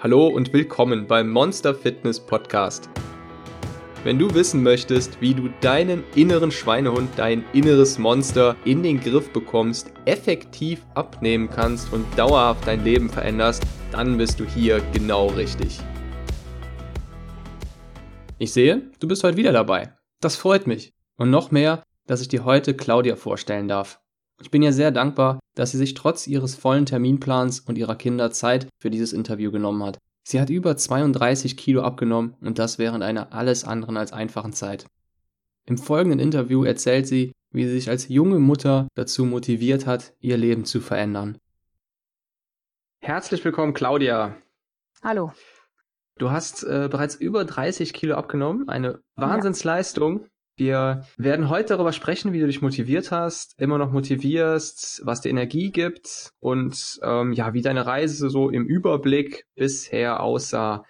Hallo und willkommen beim Monster Fitness Podcast. Wenn du wissen möchtest, wie du deinen inneren Schweinehund, dein inneres Monster in den Griff bekommst, effektiv abnehmen kannst und dauerhaft dein Leben veränderst, dann bist du hier genau richtig. Ich sehe, du bist heute wieder dabei. Das freut mich. Und noch mehr, dass ich dir heute Claudia vorstellen darf. Ich bin ihr sehr dankbar, dass sie sich trotz ihres vollen Terminplans und ihrer Kinder Zeit für dieses Interview genommen hat. Sie hat über 32 Kilo abgenommen und das während einer alles anderen als einfachen Zeit. Im folgenden Interview erzählt sie, wie sie sich als junge Mutter dazu motiviert hat, ihr Leben zu verändern. Herzlich willkommen, Claudia. Hallo. Du hast äh, bereits über 30 Kilo abgenommen, eine Wahnsinnsleistung. Wir werden heute darüber sprechen, wie du dich motiviert hast, immer noch motivierst, was dir Energie gibt und ähm, ja, wie deine Reise so im Überblick bisher aussah.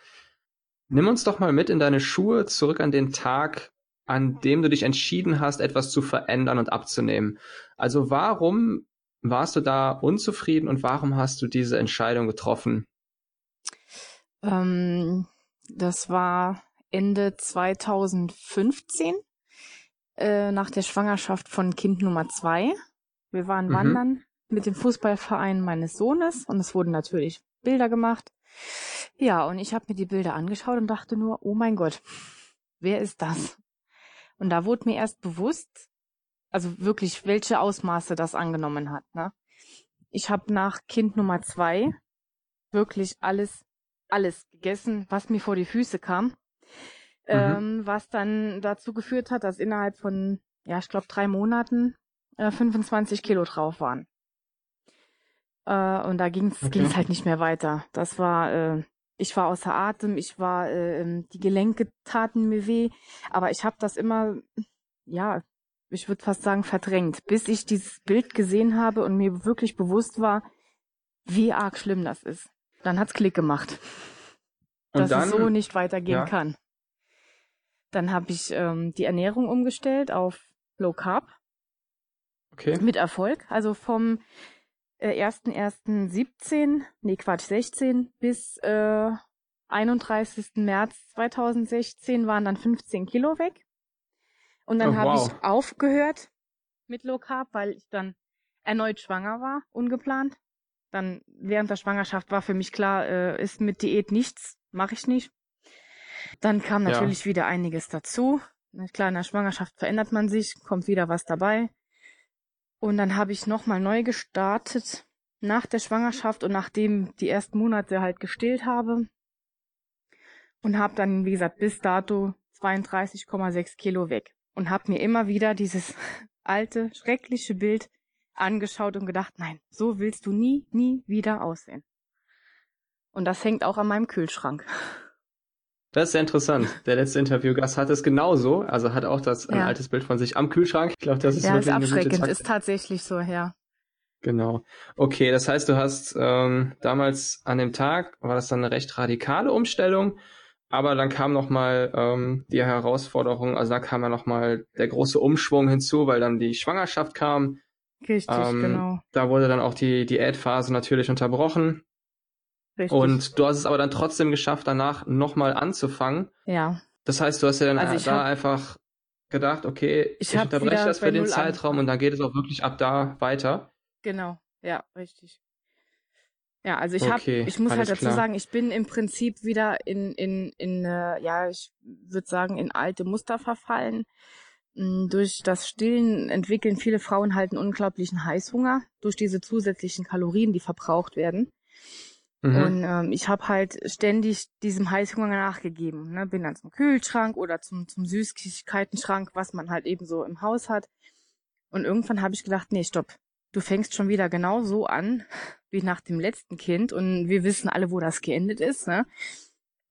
Nimm uns doch mal mit in deine Schuhe zurück an den Tag, an dem du dich entschieden hast, etwas zu verändern und abzunehmen. Also warum warst du da unzufrieden und warum hast du diese Entscheidung getroffen? Ähm, das war Ende 2015 äh, nach der Schwangerschaft von Kind Nummer zwei. Wir waren mhm. wandern mit dem Fußballverein meines Sohnes und es wurden natürlich Bilder gemacht. Ja, und ich habe mir die Bilder angeschaut und dachte nur, oh mein Gott, wer ist das? Und da wurde mir erst bewusst, also wirklich, welche Ausmaße das angenommen hat. Ne? Ich habe nach Kind Nummer zwei wirklich alles, alles gegessen, was mir vor die Füße kam. Mhm. ähm, was dann dazu geführt hat, dass innerhalb von, ja, ich glaube, drei Monaten äh, 25 Kilo drauf waren. Äh, und da ging es okay. ging's halt nicht mehr weiter. Das war, äh, ich war außer Atem, ich war, äh, ähm, die Gelenke taten mir weh, aber ich habe das immer, ja, ich würde fast sagen, verdrängt, bis ich dieses Bild gesehen habe und mir wirklich bewusst war, wie arg schlimm das ist. Dann hat's Klick gemacht. Und dass dann, es so nicht weitergehen ja. kann. Dann habe ich ähm, die Ernährung umgestellt auf Low Carb. Okay. Mit Erfolg. Also vom äh, 1.1.17, nee Quatsch, 16 bis äh, 31. März 2016 waren dann 15 Kilo weg. Und dann oh, habe wow. ich aufgehört mit Low Carb, weil ich dann erneut schwanger war, ungeplant. Dann während der Schwangerschaft war für mich klar, äh, ist mit Diät nichts, mache ich nicht. Dann kam natürlich ja. wieder einiges dazu. Klar, in der Schwangerschaft verändert man sich, kommt wieder was dabei. Und dann habe ich nochmal neu gestartet nach der Schwangerschaft und nachdem die ersten Monate halt gestillt habe. Und habe dann, wie gesagt, bis dato 32,6 Kilo weg. Und habe mir immer wieder dieses alte, schreckliche Bild angeschaut und gedacht, nein, so willst du nie, nie wieder aussehen. Und das hängt auch an meinem Kühlschrank. Das ist sehr interessant. Der letzte Interviewgast hat es genauso. Also hat auch das ja. ein altes Bild von sich am Kühlschrank. Ich glaube, das ist ja, wirklich ist abschreckend. Ist tatsächlich so, ja. Genau. Okay, das heißt, du hast ähm, damals an dem Tag war das dann eine recht radikale Umstellung, aber dann kam noch mal ähm, die Herausforderung. Also da kam ja noch mal der große Umschwung hinzu, weil dann die Schwangerschaft kam. Richtig, ähm, genau. Da wurde dann auch die Diätphase natürlich unterbrochen. Richtig. Und du hast es aber dann trotzdem geschafft, danach nochmal anzufangen. Ja. Das heißt, du hast ja dann also da hab, einfach gedacht, okay, ich, ich unterbreche das für den Zeitraum an. und dann geht es auch wirklich ab da weiter. Genau, ja, richtig. Ja, also ich okay, habe, ich muss halt dazu klar. sagen, ich bin im Prinzip wieder in, in, in, äh, ja, ich würde sagen, in alte Muster verfallen. Hm, durch das Stillen entwickeln viele Frauen halt einen unglaublichen Heißhunger durch diese zusätzlichen Kalorien, die verbraucht werden. Mhm. Und ähm, ich habe halt ständig diesem Heißhunger nachgegeben. Ne? Bin dann zum Kühlschrank oder zum, zum Süßigkeitenschrank, was man halt eben so im Haus hat. Und irgendwann habe ich gedacht, nee, stopp. Du fängst schon wieder genau so an wie nach dem letzten Kind. Und wir wissen alle, wo das geendet ist. Ne?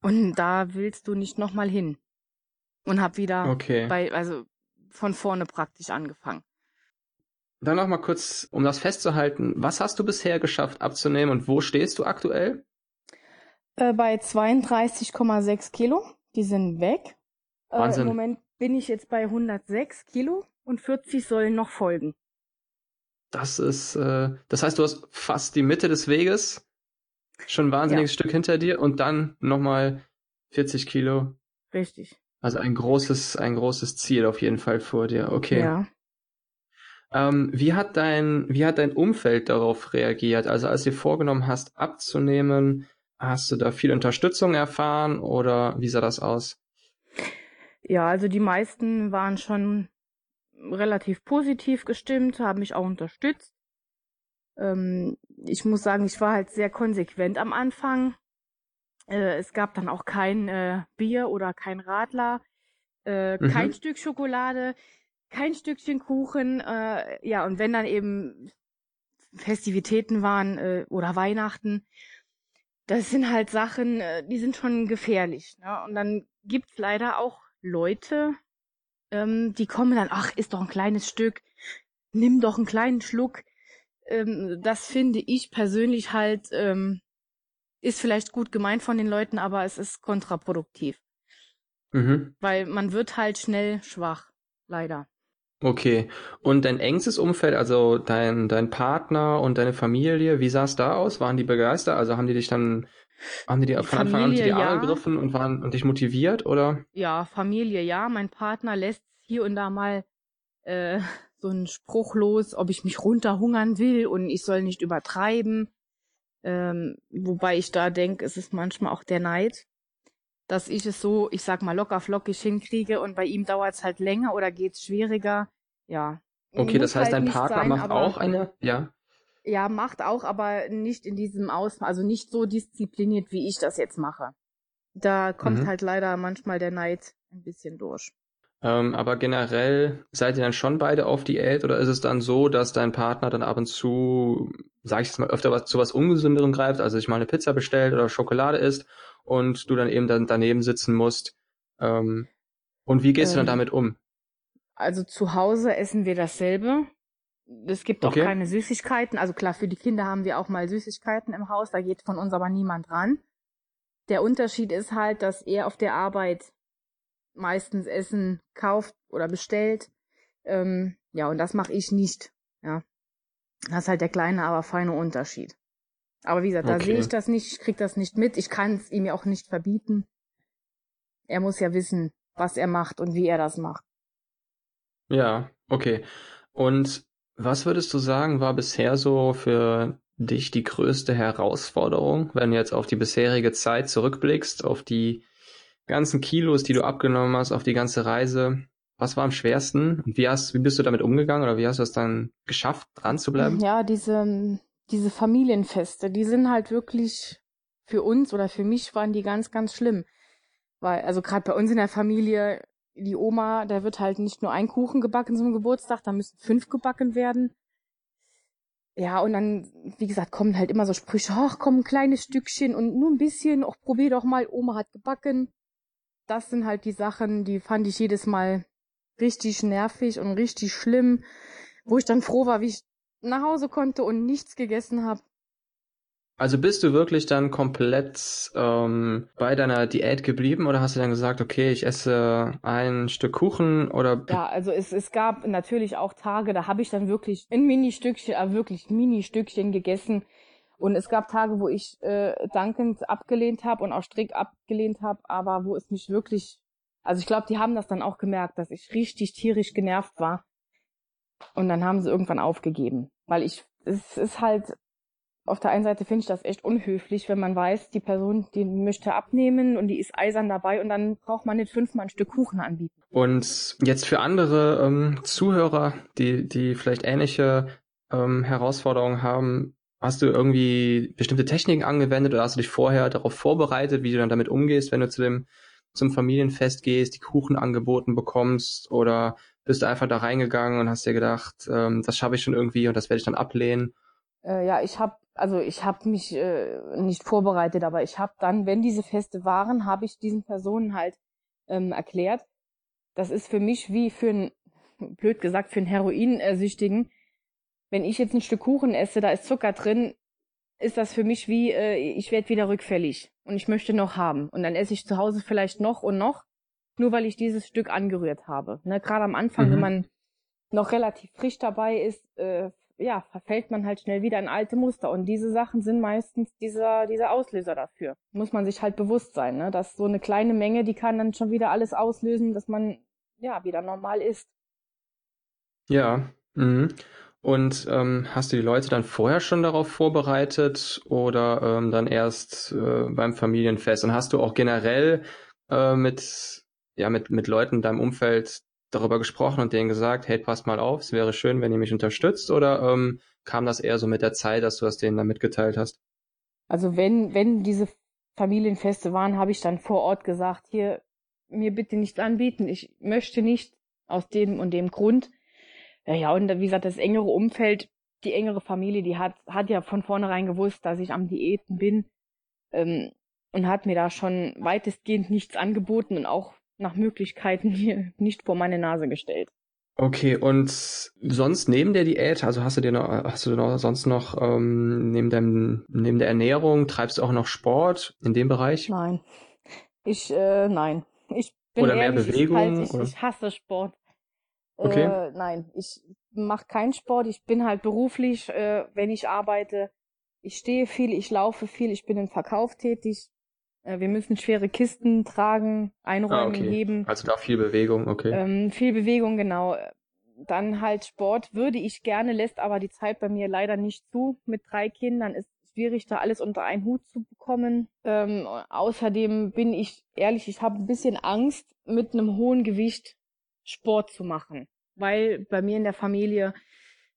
Und da willst du nicht nochmal hin. Und hab wieder okay. bei, also von vorne praktisch angefangen. Dann noch mal kurz, um das festzuhalten, was hast du bisher geschafft abzunehmen und wo stehst du aktuell? Äh, bei 32,6 Kilo. Die sind weg. Wahnsinn. Äh, Im Moment bin ich jetzt bei 106 Kilo und 40 sollen noch folgen. Das ist, äh, das heißt, du hast fast die Mitte des Weges Schon ein wahnsinniges ja. Stück hinter dir und dann nochmal 40 Kilo. Richtig. Also ein großes, ein großes Ziel auf jeden Fall vor dir. Okay. Ja. Ähm, wie hat dein, wie hat dein Umfeld darauf reagiert? Also als du vorgenommen hast, abzunehmen, hast du da viel Unterstützung erfahren oder wie sah das aus? Ja, also die meisten waren schon relativ positiv gestimmt, haben mich auch unterstützt. Ähm, ich muss sagen, ich war halt sehr konsequent am Anfang. Äh, es gab dann auch kein äh, Bier oder kein Radler, äh, mhm. kein Stück Schokolade, kein Stückchen Kuchen. Äh, ja, und wenn dann eben Festivitäten waren äh, oder Weihnachten, das sind halt Sachen, äh, die sind schon gefährlich. Ne? Und dann gibt's leider auch Leute, ähm, die kommen dann, ach, ist doch ein kleines Stück, nimm doch einen kleinen Schluck. Ähm, das finde ich persönlich halt, ähm, ist vielleicht gut gemeint von den Leuten, aber es ist kontraproduktiv. Mhm. Weil man wird halt schnell schwach, leider. Okay. Und dein engstes Umfeld, also dein, dein Partner und deine Familie, wie sah es da aus? Waren die begeistert? Also haben die dich dann, haben die dir von Anfang an die Arme ja. gegriffen und waren und dich motiviert, oder? Ja, Familie, ja. Mein Partner lässt hier und da mal äh, so einen Spruch los, ob ich mich runterhungern will und ich soll nicht übertreiben. Ähm, wobei ich da denke, es ist manchmal auch der Neid, dass ich es so, ich sag mal, locker flockig hinkriege und bei ihm dauert es halt länger oder geht es schwieriger. Ja. Okay, das heißt, halt dein Partner sein, macht auch eine, ja? Ja, macht auch, aber nicht in diesem Ausmaß, also nicht so diszipliniert, wie ich das jetzt mache. Da kommt mhm. halt leider manchmal der Neid ein bisschen durch. Ähm, aber generell seid ihr dann schon beide auf Diät oder ist es dann so, dass dein Partner dann ab und zu, sag ich jetzt mal, öfter was, zu was Ungesünderem greift, also sich mal eine Pizza bestellt oder Schokolade isst und du dann eben dann daneben sitzen musst? Ähm, und wie gehst ähm, du dann ähm, damit um? Also zu Hause essen wir dasselbe. Es gibt auch okay. keine Süßigkeiten. Also klar, für die Kinder haben wir auch mal Süßigkeiten im Haus, da geht von uns aber niemand ran. Der Unterschied ist halt, dass er auf der Arbeit meistens Essen kauft oder bestellt. Ähm, ja, und das mache ich nicht. Ja. Das ist halt der kleine, aber feine Unterschied. Aber wie gesagt, da okay. sehe ich das nicht, ich krieg das nicht mit. Ich kann es ihm ja auch nicht verbieten. Er muss ja wissen, was er macht und wie er das macht. Ja, okay. Und was würdest du sagen, war bisher so für dich die größte Herausforderung, wenn du jetzt auf die bisherige Zeit zurückblickst, auf die ganzen Kilos, die du abgenommen hast, auf die ganze Reise, was war am schwersten? Und wie hast, wie bist du damit umgegangen oder wie hast du es dann geschafft, dran zu bleiben? Ja, diese, diese Familienfeste, die sind halt wirklich für uns oder für mich waren die ganz, ganz schlimm. Weil, also gerade bei uns in der Familie, die Oma, da wird halt nicht nur ein Kuchen gebacken zum Geburtstag, da müssen fünf gebacken werden. Ja, und dann, wie gesagt, kommen halt immer so Sprüche, ach komm, ein kleines Stückchen und nur ein bisschen, auch probier doch mal, Oma hat gebacken das sind halt die Sachen, die fand ich jedes Mal richtig nervig und richtig schlimm, wo ich dann froh war, wie ich nach Hause konnte und nichts gegessen habe. Also bist du wirklich dann komplett ähm, bei deiner Diät geblieben oder hast du dann gesagt, okay, ich esse ein Stück Kuchen oder? Ja, also es, es gab natürlich auch Tage, da habe ich dann wirklich ein Mini-Stückchen, äh, wirklich Mini-Stückchen gegessen, und es gab Tage, wo ich äh, dankend abgelehnt habe und auch strikt abgelehnt habe, aber wo es mich wirklich, also ich glaube, die haben das dann auch gemerkt, dass ich richtig tierisch genervt war. Und dann haben sie irgendwann aufgegeben, weil ich, es ist halt, auf der einen Seite finde ich das echt unhöflich, wenn man weiß, die Person, die möchte abnehmen und die ist eisern dabei und dann braucht man nicht fünfmal ein Stück Kuchen anbieten. Und jetzt für andere ähm, Zuhörer, die, die vielleicht ähnliche ähm, Herausforderungen haben, Hast du irgendwie bestimmte Techniken angewendet oder hast du dich vorher darauf vorbereitet, wie du dann damit umgehst, wenn du zu dem zum Familienfest gehst, die Kuchen angeboten bekommst oder bist du einfach da reingegangen und hast dir gedacht, ähm, das schaffe ich schon irgendwie und das werde ich dann ablehnen? Äh, ja, ich habe also ich habe mich äh, nicht vorbereitet, aber ich habe dann, wenn diese Feste waren, habe ich diesen Personen halt ähm, erklärt, das ist für mich wie für ein blöd gesagt für einen Heroinsüchtigen wenn ich jetzt ein Stück Kuchen esse, da ist Zucker drin, ist das für mich wie, äh, ich werde wieder rückfällig und ich möchte noch haben. Und dann esse ich zu Hause vielleicht noch und noch, nur weil ich dieses Stück angerührt habe. Ne, Gerade am Anfang, mhm. wenn man noch relativ frisch dabei ist, äh, ja, verfällt man halt schnell wieder in alte Muster. Und diese Sachen sind meistens dieser, dieser Auslöser dafür. Muss man sich halt bewusst sein, ne? dass so eine kleine Menge, die kann dann schon wieder alles auslösen, dass man ja wieder normal ist. Ja. Mhm. Und ähm, hast du die Leute dann vorher schon darauf vorbereitet oder ähm, dann erst äh, beim Familienfest? Und hast du auch generell äh, mit ja mit mit Leuten in deinem Umfeld darüber gesprochen und denen gesagt, hey, passt mal auf, es wäre schön, wenn ihr mich unterstützt? Oder ähm, kam das eher so mit der Zeit, dass du das denen dann mitgeteilt hast? Also wenn, wenn diese Familienfeste waren, habe ich dann vor Ort gesagt, hier, mir bitte nicht anbieten. Ich möchte nicht aus dem und dem Grund. Ja, ja, und wie gesagt, das engere Umfeld, die engere Familie, die hat, hat ja von vornherein gewusst, dass ich am Diäten bin ähm, und hat mir da schon weitestgehend nichts angeboten und auch nach Möglichkeiten hier nicht vor meine Nase gestellt. Okay, und sonst neben der Diät, also hast du dir noch, hast du noch sonst noch ähm, neben deinem, neben der Ernährung, treibst du auch noch Sport in dem Bereich? Nein. Ich, äh, nein. Ich bin oder ehrlich, mehr Bewegung? Ich, halt, ich, ich hasse Sport. Okay. Äh, nein, ich mache keinen Sport. Ich bin halt beruflich, äh, wenn ich arbeite. Ich stehe viel, ich laufe viel, ich bin im Verkauf tätig. Äh, wir müssen schwere Kisten tragen, einräumen, ah, okay. heben. Also da viel Bewegung, okay. Ähm, viel Bewegung, genau. Dann halt Sport würde ich gerne, lässt aber die Zeit bei mir leider nicht zu. Mit drei Kindern ist es schwierig, da alles unter einen Hut zu bekommen. Ähm, außerdem bin ich ehrlich, ich habe ein bisschen Angst, mit einem hohen Gewicht Sport zu machen, weil bei mir in der Familie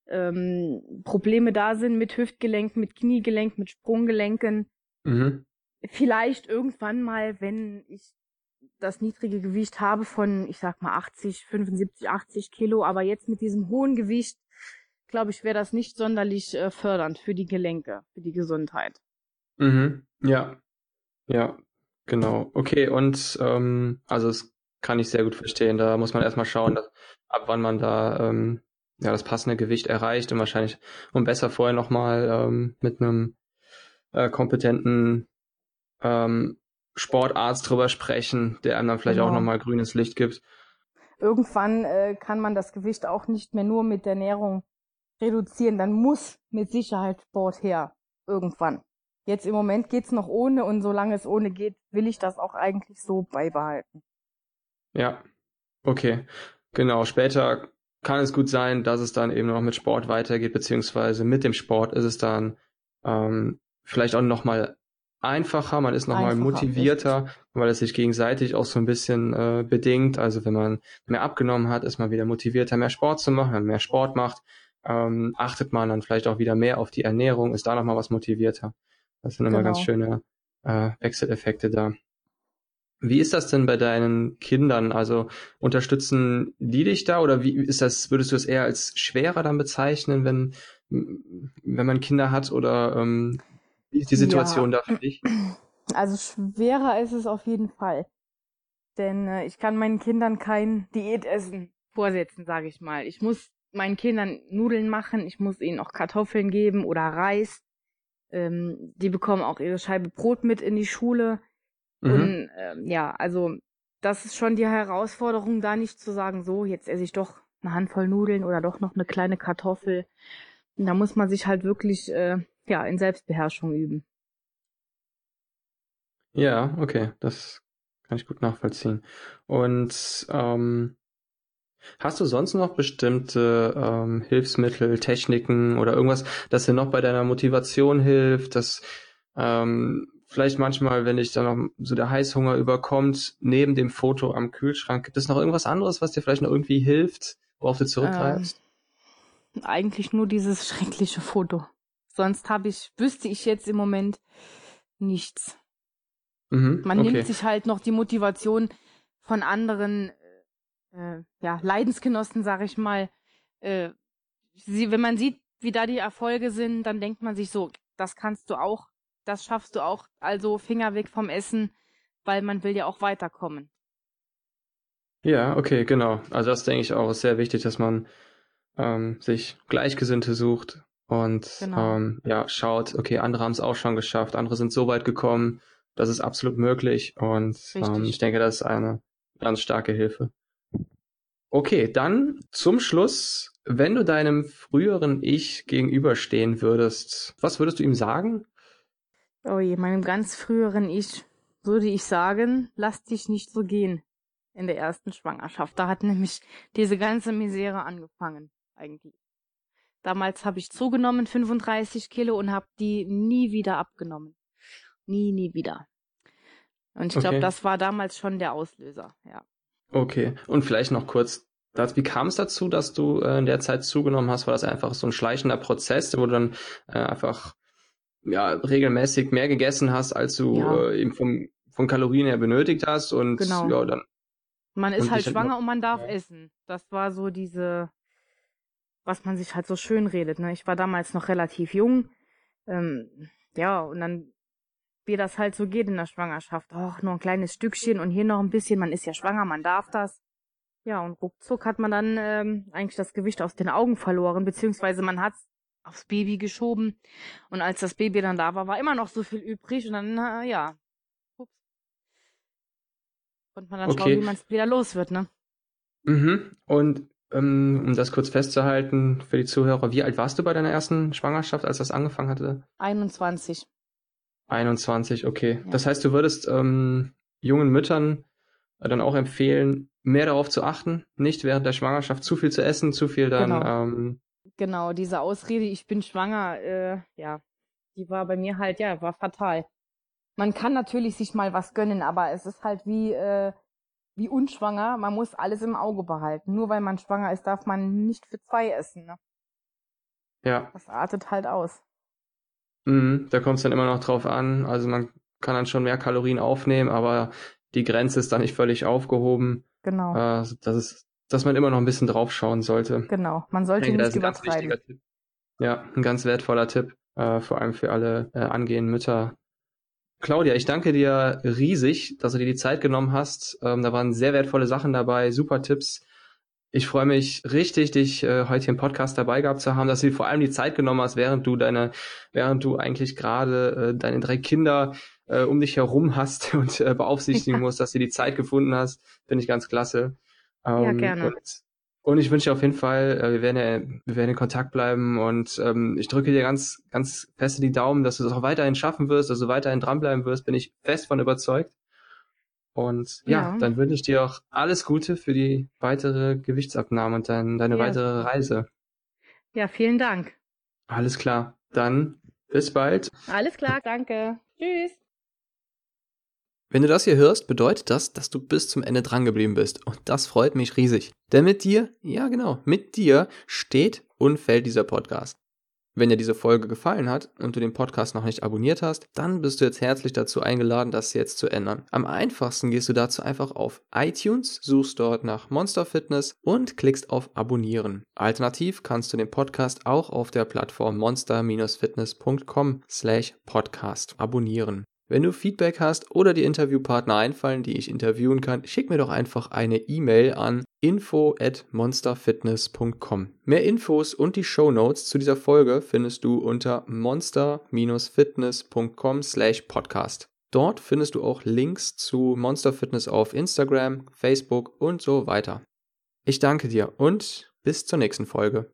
ähm, Probleme da sind mit Hüftgelenken, mit Kniegelenk, mit Sprunggelenken. Mhm vielleicht irgendwann mal, wenn ich das niedrige Gewicht habe von, ich sag mal 80, 75, 80 Kilo, aber jetzt mit diesem hohen Gewicht, glaube ich, wäre das nicht sonderlich äh, fördernd für die Gelenke, für die Gesundheit. Mhm. Ja, ja, genau. Okay, und ähm, also das kann ich sehr gut verstehen. Da muss man erstmal schauen, dass, ab wann man da ähm, ja das passende Gewicht erreicht und wahrscheinlich und besser vorher nochmal ähm, mit einem äh, kompetenten ähm, Sportarzt drüber sprechen, der einem dann vielleicht genau. auch nochmal grünes Licht gibt. Irgendwann äh, kann man das Gewicht auch nicht mehr nur mit der Ernährung reduzieren. Dann muss mit Sicherheit Sport her. Irgendwann. Jetzt im Moment geht's noch ohne und solange es ohne geht, will ich das auch eigentlich so beibehalten. Ja, okay. Genau. Später kann es gut sein, dass es dann eben noch mit Sport weitergeht, beziehungsweise mit dem Sport ist es dann ähm, vielleicht auch nochmal einfacher, man ist nochmal motivierter, richtig. weil es sich gegenseitig auch so ein bisschen äh, bedingt. Also wenn man mehr abgenommen hat, ist man wieder motivierter, mehr Sport zu machen. Wenn man mehr Sport macht, ähm, achtet man dann vielleicht auch wieder mehr auf die Ernährung, ist da nochmal was motivierter. Das sind immer genau. ganz schöne äh, Wechseleffekte da. Wie ist das denn bei deinen Kindern? Also unterstützen die dich da oder wie ist das, würdest du es eher als schwerer dann bezeichnen, wenn, wenn man Kinder hat oder ähm, wie ist die Situation ja. da für dich? Also schwerer ist es auf jeden Fall. Denn äh, ich kann meinen Kindern kein Diätessen vorsetzen, sage ich mal. Ich muss meinen Kindern Nudeln machen, ich muss ihnen auch Kartoffeln geben oder Reis. Ähm, die bekommen auch ihre Scheibe Brot mit in die Schule. Mhm. Und ähm, ja, also das ist schon die Herausforderung, da nicht zu sagen, so, jetzt esse ich doch eine Handvoll Nudeln oder doch noch eine kleine Kartoffel. Und da muss man sich halt wirklich äh, ja, in Selbstbeherrschung üben. Ja, okay, das kann ich gut nachvollziehen. Und ähm, hast du sonst noch bestimmte ähm, Hilfsmittel, Techniken oder irgendwas, das dir noch bei deiner Motivation hilft, dass ähm, vielleicht manchmal, wenn dich dann noch so der Heißhunger überkommt, neben dem Foto am Kühlschrank, gibt es noch irgendwas anderes, was dir vielleicht noch irgendwie hilft, worauf du zurückgreifst? Ähm, eigentlich nur dieses schreckliche Foto. Sonst habe ich, wüsste ich jetzt im Moment nichts. Mhm, Man okay. nimmt sich halt noch die Motivation von anderen äh, ja, Leidensgenossen, sag ich mal. Äh, sie, wenn man sieht, wie da die Erfolge sind, dann denkt man sich so, das kannst du auch, das schaffst du auch, also Finger weg vom Essen, weil man will ja auch weiterkommen. Ja, okay, genau. Also das denke ich auch ist sehr wichtig, dass man ähm, sich Gleichgesinnte sucht und genau. ähm, ja, schaut, okay, andere haben es auch schon geschafft, andere sind so weit gekommen, das ist absolut möglich und ähm, ich denke, das ist eine ganz starke Hilfe. Okay, dann zum Schluss, wenn du deinem früheren Ich gegenüberstehen würdest, was würdest du ihm sagen? Oh je, meinem ganz früheren Ich würde ich sagen, lass dich nicht so gehen in der ersten Schwangerschaft. Da hat nämlich diese ganze Misere angefangen, eigentlich. Damals habe ich zugenommen, 35 Kilo, und habe die nie wieder abgenommen. Nie, nie wieder. Und ich glaube, Okay. das war damals schon der Auslöser, ja. Okay, und vielleicht noch kurz, das, wie kam es dazu, dass du äh, in der Zeit zugenommen hast? War das einfach so ein schleichender Prozess, wo du dann äh, einfach ja, regelmäßig mehr gegessen hast, als du Ja. äh, eben vom, von Kalorien her benötigt hast und Genau. ja, dann Man ist halt halt schwanger noch- und man darf ja. essen. Das war so diese, was man sich halt so schön redet. Ne? Ich war damals noch relativ jung. Ähm, ja, und dann, wie das halt so geht in der Schwangerschaft. Och, nur ein kleines Stückchen und hier noch ein bisschen. Man ist ja schwanger, man darf das. Ja, und ruckzuck hat man dann ähm, eigentlich das Gewicht aus den Augen verloren, beziehungsweise man hat aufs Baby geschoben. Und als das Baby dann da war, war immer noch so viel übrig. Und dann, äh, ja, ups. Konnte man dann Okay. schauen, wie man es wieder los wird, ne? Mhm. Und ähm, um das kurz festzuhalten für die Zuhörer, wie alt warst du bei deiner ersten Schwangerschaft, als das angefangen hatte? 21. 21, okay. Ja. Das heißt, du würdest ähm, jungen Müttern äh, dann auch empfehlen, mehr darauf zu achten, nicht während der Schwangerschaft zu viel zu essen, zu viel dann, Genau. ähm, Genau, diese Ausrede, ich bin schwanger, äh, ja, die war bei mir halt, ja, war fatal. Man kann natürlich sich mal was gönnen, aber es ist halt wie, äh, wie unschwanger. Man muss alles im Auge behalten. Nur weil man schwanger ist, darf man nicht für zwei essen. Ne? ja, Das artet halt aus. mhm, da kommt es dann immer noch drauf an. Also man kann dann schon mehr Kalorien aufnehmen, aber die Grenze ist dann nicht völlig aufgehoben. Genau, Äh, das ist, dass man immer noch ein bisschen drauf schauen sollte. genau. Man sollte denke, nicht ein übertreiben. Ja, ein ganz wertvoller Tipp, äh, vor allem für alle äh, angehenden Mütter. Claudia, ich danke dir riesig, dass du dir die Zeit genommen hast. Ähm, da waren sehr wertvolle Sachen dabei, super Tipps. Ich freue mich richtig, dich äh, heute hier im Podcast dabei gehabt zu haben, dass du dir vor allem die Zeit genommen hast, während du deine, während du eigentlich gerade äh, deine drei Kinder äh, um dich herum hast und äh, beaufsichtigen Ja. musst, dass du die Zeit gefunden hast. Finde ich ganz klasse. Ja, gerne. Und, und ich wünsche dir auf jeden Fall, äh, wir werden, ja, wir werden in Kontakt bleiben und ähm, ich drücke dir ganz, ganz feste die Daumen, dass du das auch weiterhin schaffen wirst, dass du weiterhin dranbleiben wirst, bin ich fest von überzeugt. Und ja, Ja. dann wünsche ich dir auch alles Gute für die weitere Gewichtsabnahme und dein, deine Ja, weitere. Reise. Ja, vielen Dank. Alles klar. Dann bis bald. Alles klar, danke. Tschüss. Wenn du das hier hörst, bedeutet das, dass du bis zum Ende dran geblieben bist. Und das freut mich riesig. Denn mit dir, ja genau, mit dir steht und fällt dieser Podcast. Wenn dir diese Folge gefallen hat und du den Podcast noch nicht abonniert hast, dann bist du jetzt herzlich dazu eingeladen, das jetzt zu ändern. Am einfachsten gehst du dazu einfach auf iTunes, suchst dort nach Monster Fitness und klickst auf Abonnieren. Alternativ kannst du den Podcast auch auf der Plattform monster-fitness.com slash podcast abonnieren. Wenn du Feedback hast oder die Interviewpartner einfallen, die ich interviewen kann, schick mir doch einfach eine E-Mail an info at monsterfitness.com. Mehr Infos und die Show Notes zu dieser Folge findest du unter monster-fitness.com slash podcast. Dort findest du auch Links zu Monster Fitness auf Instagram, Facebook und so weiter. Ich danke dir und bis zur nächsten Folge.